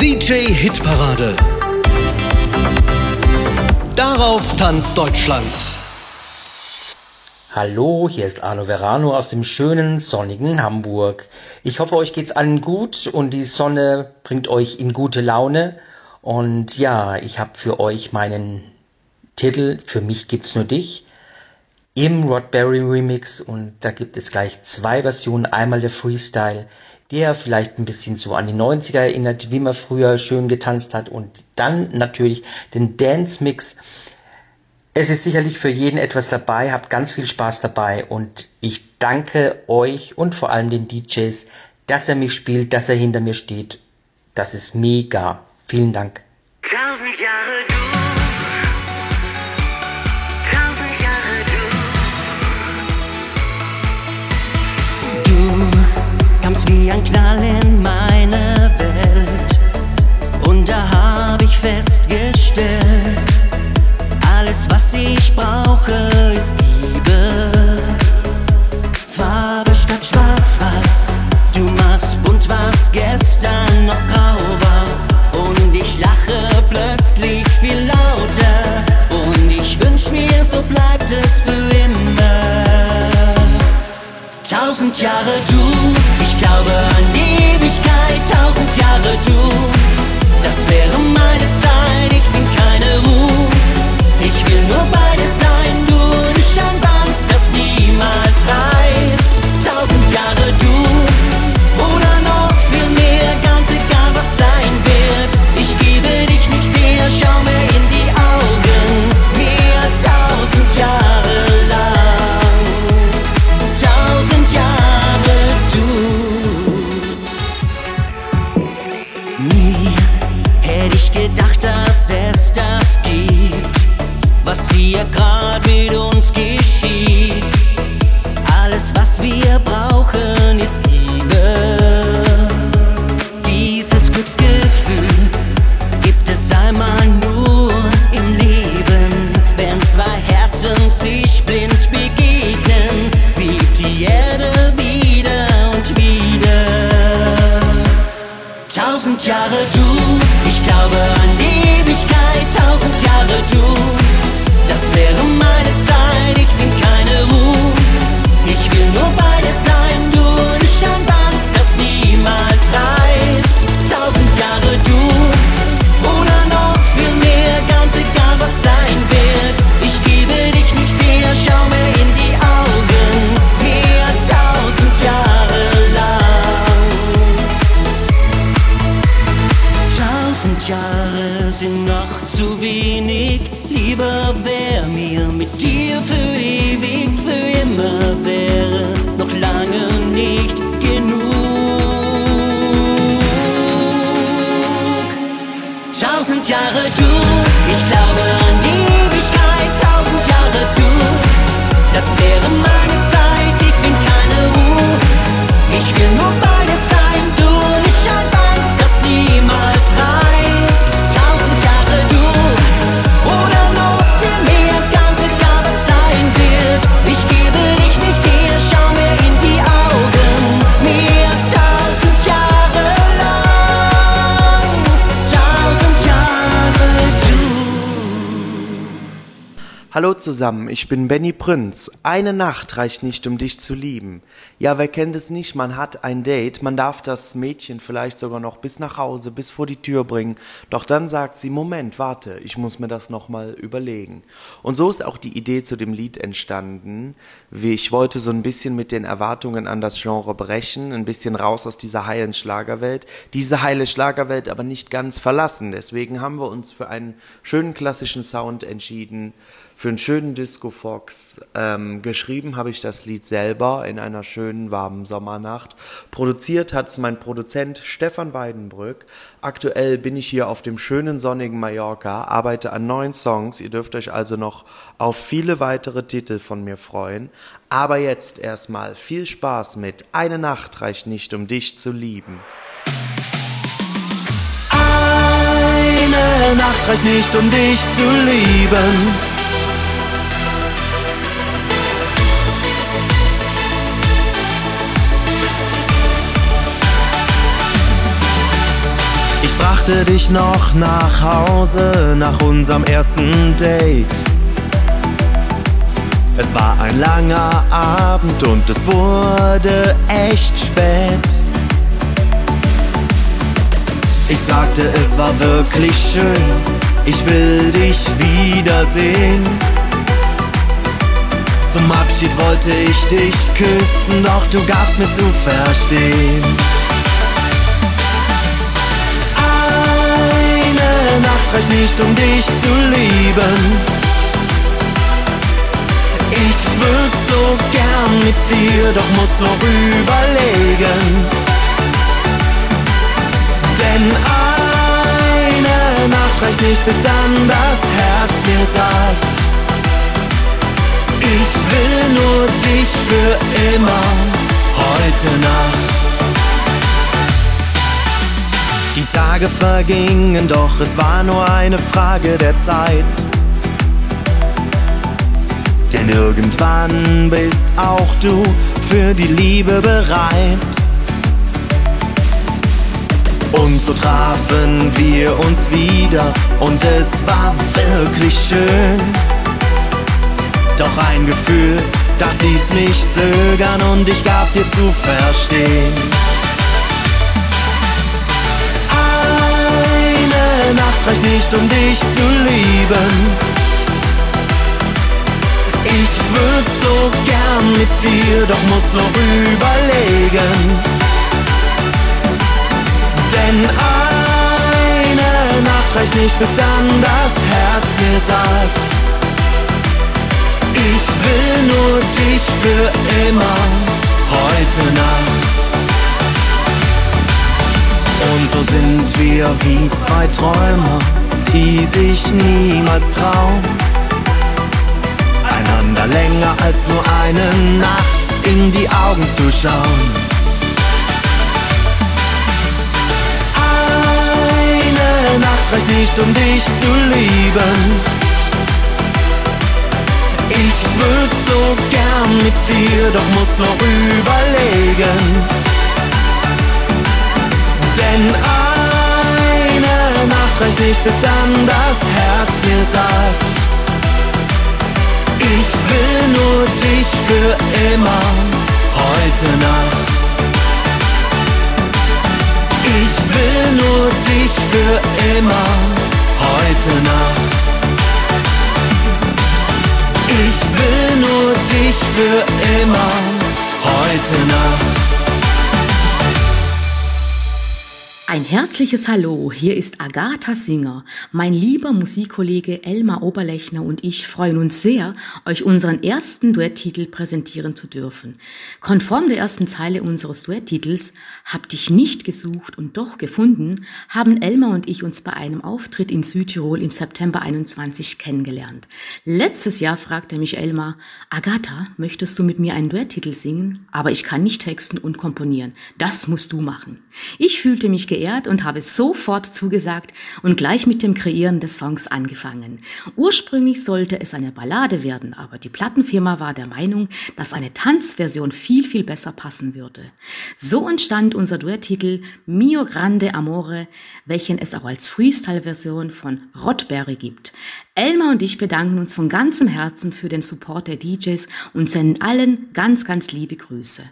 DJ Hitparade. Darauf tanzt Deutschland. Hallo, hier ist Arno Verano aus dem schönen, sonnigen Hamburg. Ich hoffe, euch geht's allen gut und die Sonne bringt euch in gute Laune. Und ja, ich habe für euch meinen Titel Für mich gibt's nur dich im Rodberry Remix und da gibt es gleich zwei Versionen. Einmal der Freestyle, der vielleicht ein bisschen so an die 90er erinnert, wie man früher schön getanzt hat und dann natürlich den Dance Mix. Es ist sicherlich für jeden etwas dabei, habt ganz viel Spaß dabei und ich danke euch und vor allem den DJs, dass er mich spielt, dass er hinter mir steht. Das ist mega. Vielen Dank. Kam's wie ein Knall in meine Welt. Und da hab ich festgestellt, alles was ich brauche ist Liebe. Farbe statt schwarz-weiß, du machst bunt, was gestern noch grau war. Und ich lache plötzlich viel lauter. Und ich wünsch mir, so bleibt es für immer. Tausend Jahre du, ich glaube an Tausend Tausend Jahre sind noch zu wenig. Lieber wär mir mit dir für ewig, für immer wäre noch lange nicht genug. Tausend Jahre du, ich glaube an die Ewigkeit. Tausend Jahre du, das wäre meine Zeit. Ich bin keine Ruhe. Ich will nur bei dir sein, du und ich ein Band, das niemals Hallo zusammen, ich bin Benny Prinz. Eine Nacht reicht nicht, um dich zu lieben. Ja, wer kennt es nicht? Man hat ein Date, man darf das Mädchen vielleicht sogar noch bis nach Hause, bis vor die Tür bringen. Doch dann sagt sie, Moment, warte, ich muss mir das nochmal überlegen. Und so ist auch die Idee zu dem Lied entstanden. Ich wollte so ein bisschen mit den Erwartungen an das Genre brechen, ein bisschen raus aus dieser heilen Schlagerwelt. Diese heile Schlagerwelt aber nicht ganz verlassen. Deswegen haben wir uns für einen schönen klassischen Sound entschieden, für einen schönen Disco Fox. Ähm, geschrieben habe ich das Lied selber in einer schönen warmen Sommernacht. Produziert hat es mein Produzent Stefan Weidenbrück. Aktuell bin ich hier auf dem schönen sonnigen Mallorca, arbeite an neuen Songs. Ihr dürft euch also noch auf viele weitere Titel von mir freuen. Aber jetzt erstmal viel Spaß mit Eine Nacht reicht nicht, um dich zu lieben. Eine Nacht reicht nicht, um dich zu lieben. Brachte dich noch nach Hause nach unserem ersten Date. Es war ein langer Abend und es wurde echt spät. Ich sagte, es war wirklich schön, ich will dich wiedersehen. Zum Abschied wollte ich dich küssen, doch du gabst mir zu verstehen. Reicht nicht, um dich zu lieben. Ich würd so gern mit dir, doch muss noch überlegen. Denn eine Nacht reicht nicht, bis dann das Herz mir sagt, ich will nur dich für immer heute Nacht. Die Tage vergingen, doch es war nur eine Frage der Zeit. Denn irgendwann bist auch du für die Liebe bereit. Und so trafen wir uns wieder und es war wirklich schön. Doch ein Gefühl, das ließ mich zögern und ich gab dir zu verstehen. Reicht nicht, um dich zu lieben. Ich würd so gern mit dir, doch muss noch überlegen. Denn eine Nacht reicht nicht, bis dann das Herz mir sagt, ich will nur dich für immer heute Nacht. Und so sind wir wie zwei Träumer, die sich niemals trauen. Einander länger als nur eine Nacht in die Augen zu schauen. Eine Nacht reicht nicht, um dich zu lieben. Ich würd so gern mit dir, doch muss noch überlegen. Denn eine Nacht reicht nicht, bis dann das Herz mir sagt, ich will nur dich für immer heute Nacht. Ich will nur dich für immer heute Nacht. Ich will nur dich für immer heute Nacht. Ein herzliches Hallo, hier ist Agatha Singer. Mein lieber Musikkollege Elmar Oberlechner und ich freuen uns sehr, euch unseren ersten Duetttitel präsentieren zu dürfen. Konform der ersten Zeile unseres Duetttitels Hab dich nicht gesucht und doch gefunden, haben Elmar und ich uns bei einem Auftritt in Südtirol im September 21 kennengelernt. Letztes Jahr fragte mich Elmar, Agatha, möchtest du mit mir einen Duetttitel singen? Aber ich kann nicht texten und komponieren. Das musst du machen. Ich fühlte mich geehrt geehrt und habe sofort zugesagt und gleich mit dem Kreieren des Songs angefangen. Ursprünglich sollte es eine Ballade werden, aber die Plattenfirma war der Meinung, dass eine Tanzversion viel, viel besser passen würde. So entstand unser Duetttitel Mio Grande Amore, welchen es auch als Freestyle-Version von Rottberry gibt. Elmar und ich bedanken uns von ganzem Herzen für den Support der DJs und senden allen ganz, ganz liebe Grüße.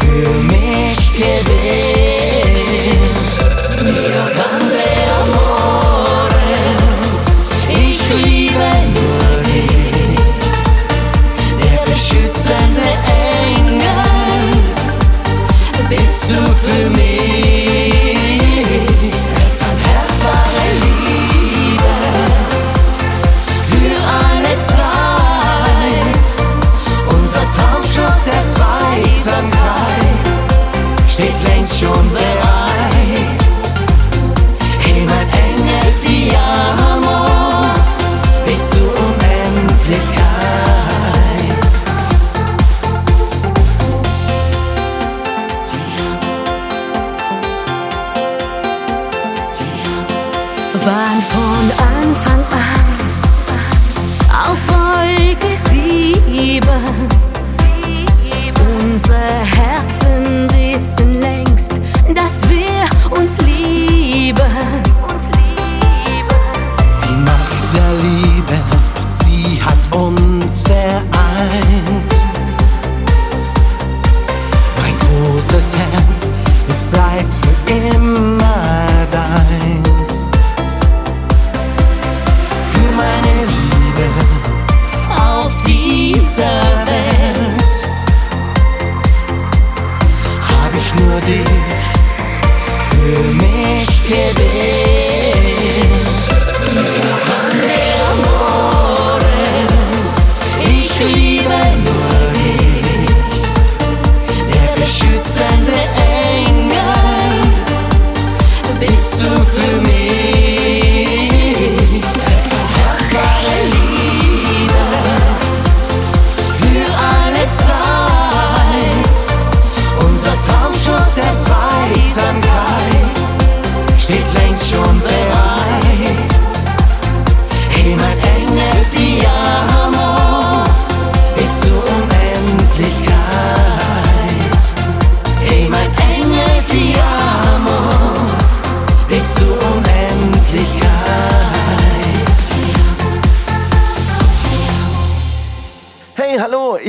Für mich gewinnt. Mio grande von Anfang an auf Folge sieben. Mich gewählt.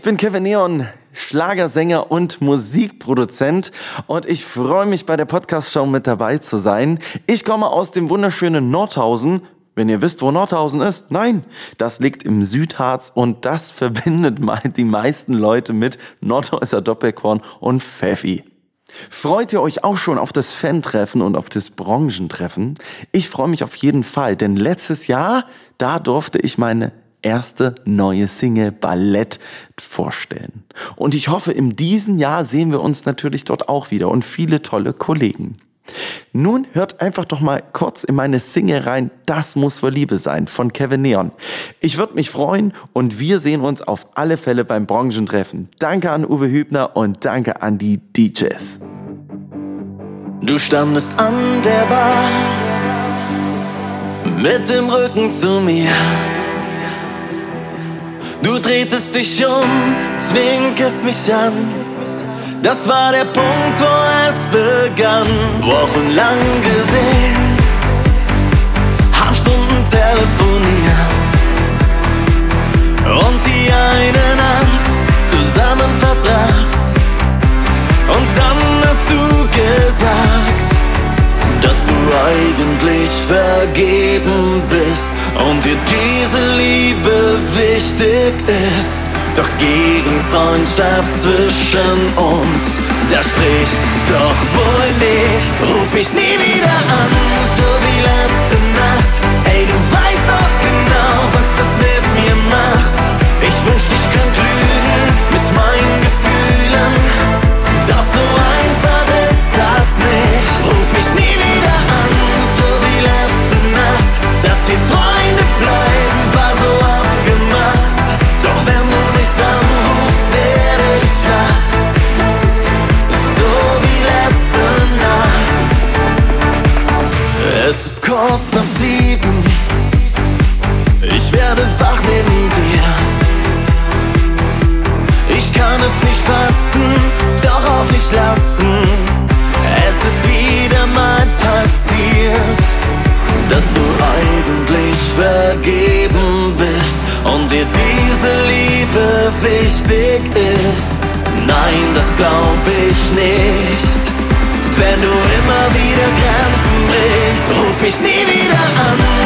Ich bin Kevin Neon, Schlagersänger und Musikproduzent und ich freue mich bei der Podcast-Show mit dabei zu sein. Ich komme aus dem wunderschönen Nordhausen. Wenn ihr wisst, wo Nordhausen ist, nein, das liegt im Südharz und das verbindet die meisten Leute mit Nordhäuser Doppelkorn und Pfeffi. Freut ihr euch auch schon auf das Fan-Treffen und auf das Branchentreffen? Ich freue mich auf jeden Fall, denn letztes Jahr, da durfte ich meine erste neue Single Ballett vorstellen. Und ich hoffe, in diesem Jahr sehen wir uns natürlich dort auch wieder und viele tolle Kollegen. Nun hört einfach doch mal kurz in meine Single rein, Das muss wohl Liebe sein von Kevin Neon. Ich würde mich freuen und wir sehen uns auf alle Fälle beim Branchentreffen. Danke an Uwe Hübner und danke an die DJs. Du standest an der Bar mit dem Rücken zu mir. Du drehtest dich um, zwinkerst mich an. Das war der Punkt, wo es begann. Wochenlang gesehen, haben Stunden telefoniert und die eine Nacht zusammen verbracht. Und dann hast du gesagt, dass du eigentlich vergeben bist und dir diese Liebe wichtig ist. Doch gegen Freundschaft zwischen uns, da spricht doch wohl nichts. Ruf mich nie wieder an, so wie letzte Nacht. Ey, du weißt doch genau, was kurz nach sieben. Ich werde wach neben dir. Ich kann es nicht fassen, doch auch nicht lassen. Es ist wieder mal passiert, dass du eigentlich vergeben bist und dir diese Liebe wichtig ist. Nein, das glaub ich nicht. Wenn du immer wieder Grenzen brichst, ruf mich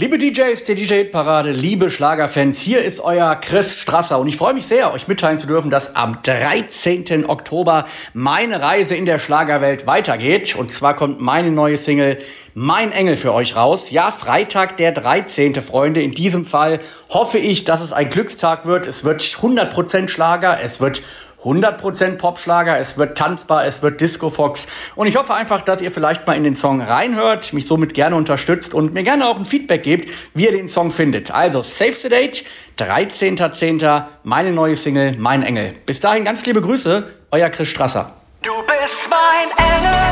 Liebe DJs der DJ-Parade, liebe Schlagerfans, hier ist euer Chris Strasser und ich freue mich sehr, euch mitteilen zu dürfen, dass am 13. Oktober meine Reise in der Schlagerwelt weitergeht. Und zwar kommt meine neue Single Mein Engel für euch raus. Ja, Freitag der 13. Freunde. In diesem Fall hoffe ich, dass es ein Glückstag wird. Es wird 100% Schlager, es wird 100% Popschlager, es wird tanzbar, es wird Disco Fox und ich hoffe einfach, dass ihr vielleicht mal in den Song reinhört, mich somit gerne unterstützt und mir gerne auch ein Feedback gebt, wie ihr den Song findet. Also Save the Date, 13.10., meine neue Single, Mein Engel. Bis dahin ganz liebe Grüße, euer Chris Strasser. Du bist mein Engel.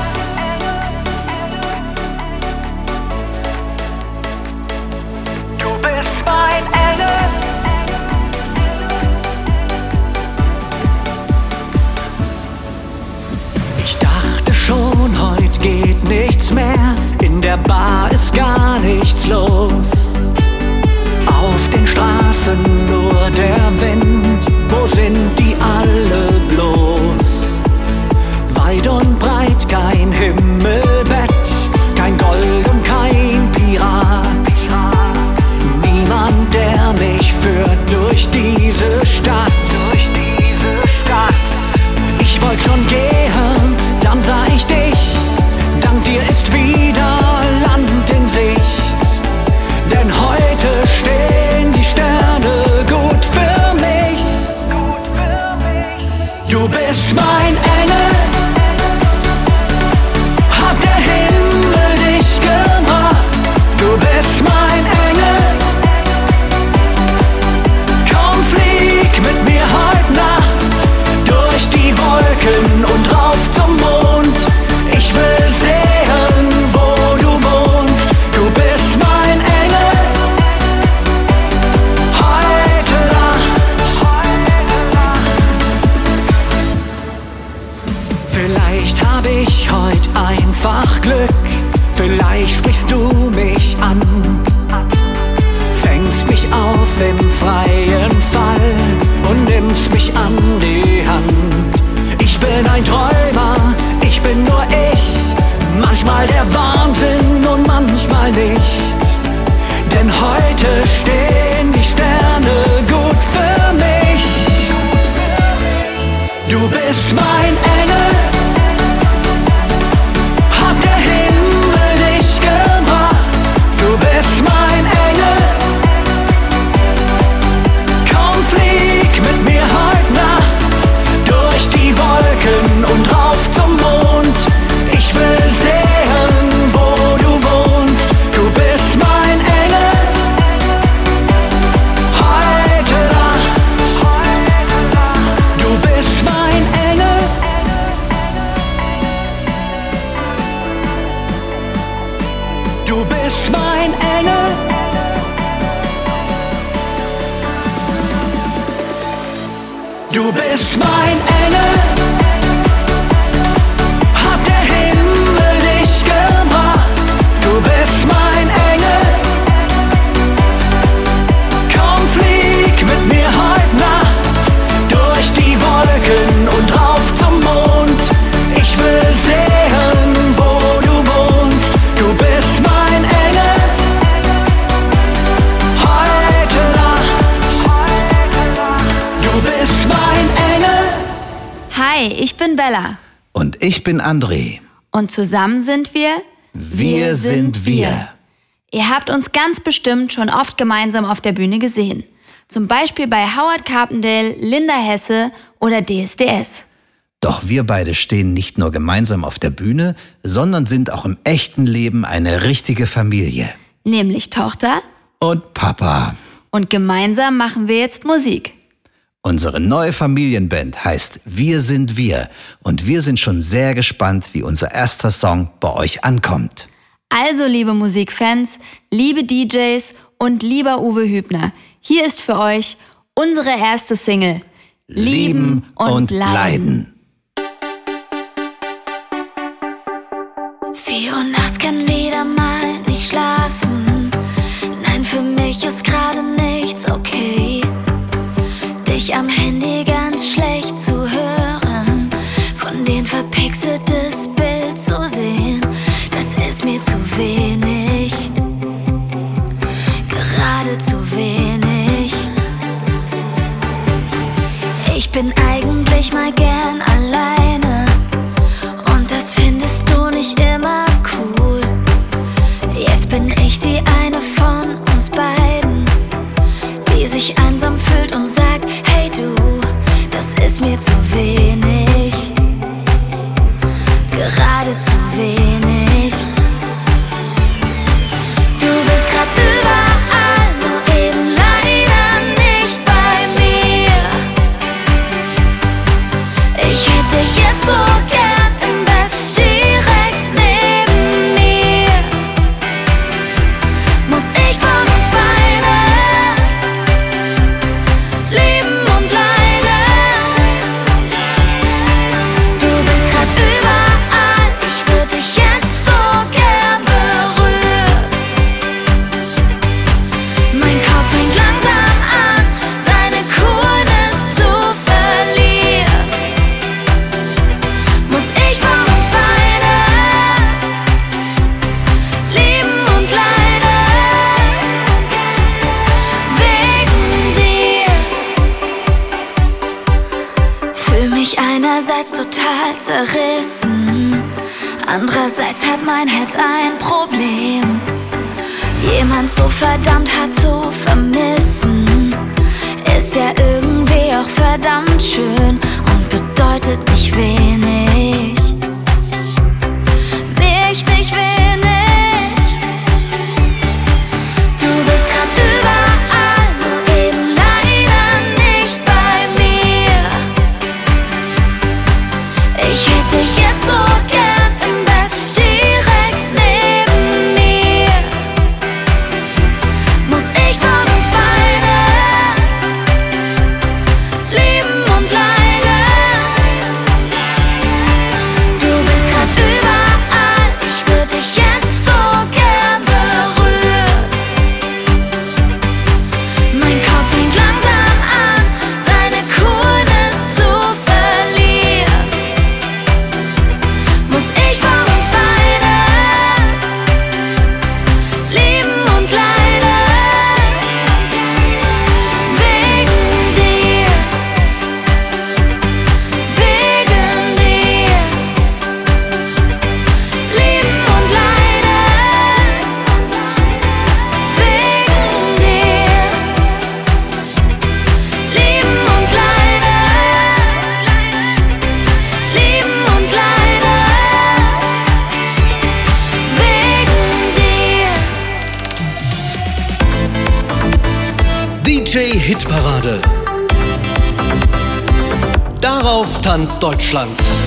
Bin Bella. Und ich bin André. Und zusammen sind wir. Wir, sind wir. Ihr habt uns ganz bestimmt schon oft gemeinsam auf der Bühne gesehen. Zum Beispiel bei Howard Carpendale, Linda Hesse oder DSDS. Doch wir beide stehen nicht nur gemeinsam auf der Bühne, sondern sind auch im echten Leben eine richtige Familie. Nämlich Tochter. Und Papa. Und gemeinsam machen wir jetzt Musik. Unsere neue Familienband heißt Wir sind wir und wir sind schon sehr gespannt, wie unser erster Song bei euch ankommt. Also, liebe Musikfans, liebe DJs und lieber Uwe Hübner, hier ist für euch unsere erste Single. Lieben und Leiden. bin eigentlich mal gern alleine und das findest du nicht immer cool. Jetzt bin ich die eine von uns beiden, die sich einsam fühlt und sagt, hey du, das ist mir zu wenig, gerade zu wenig. zerrissen. Andererseits hat mein Herz ein Problem. Jemand so verdammt hart zu vermissen, ist ja irgendwie auch verdammt schön und bedeutet nicht wenig. ganz Deutschland.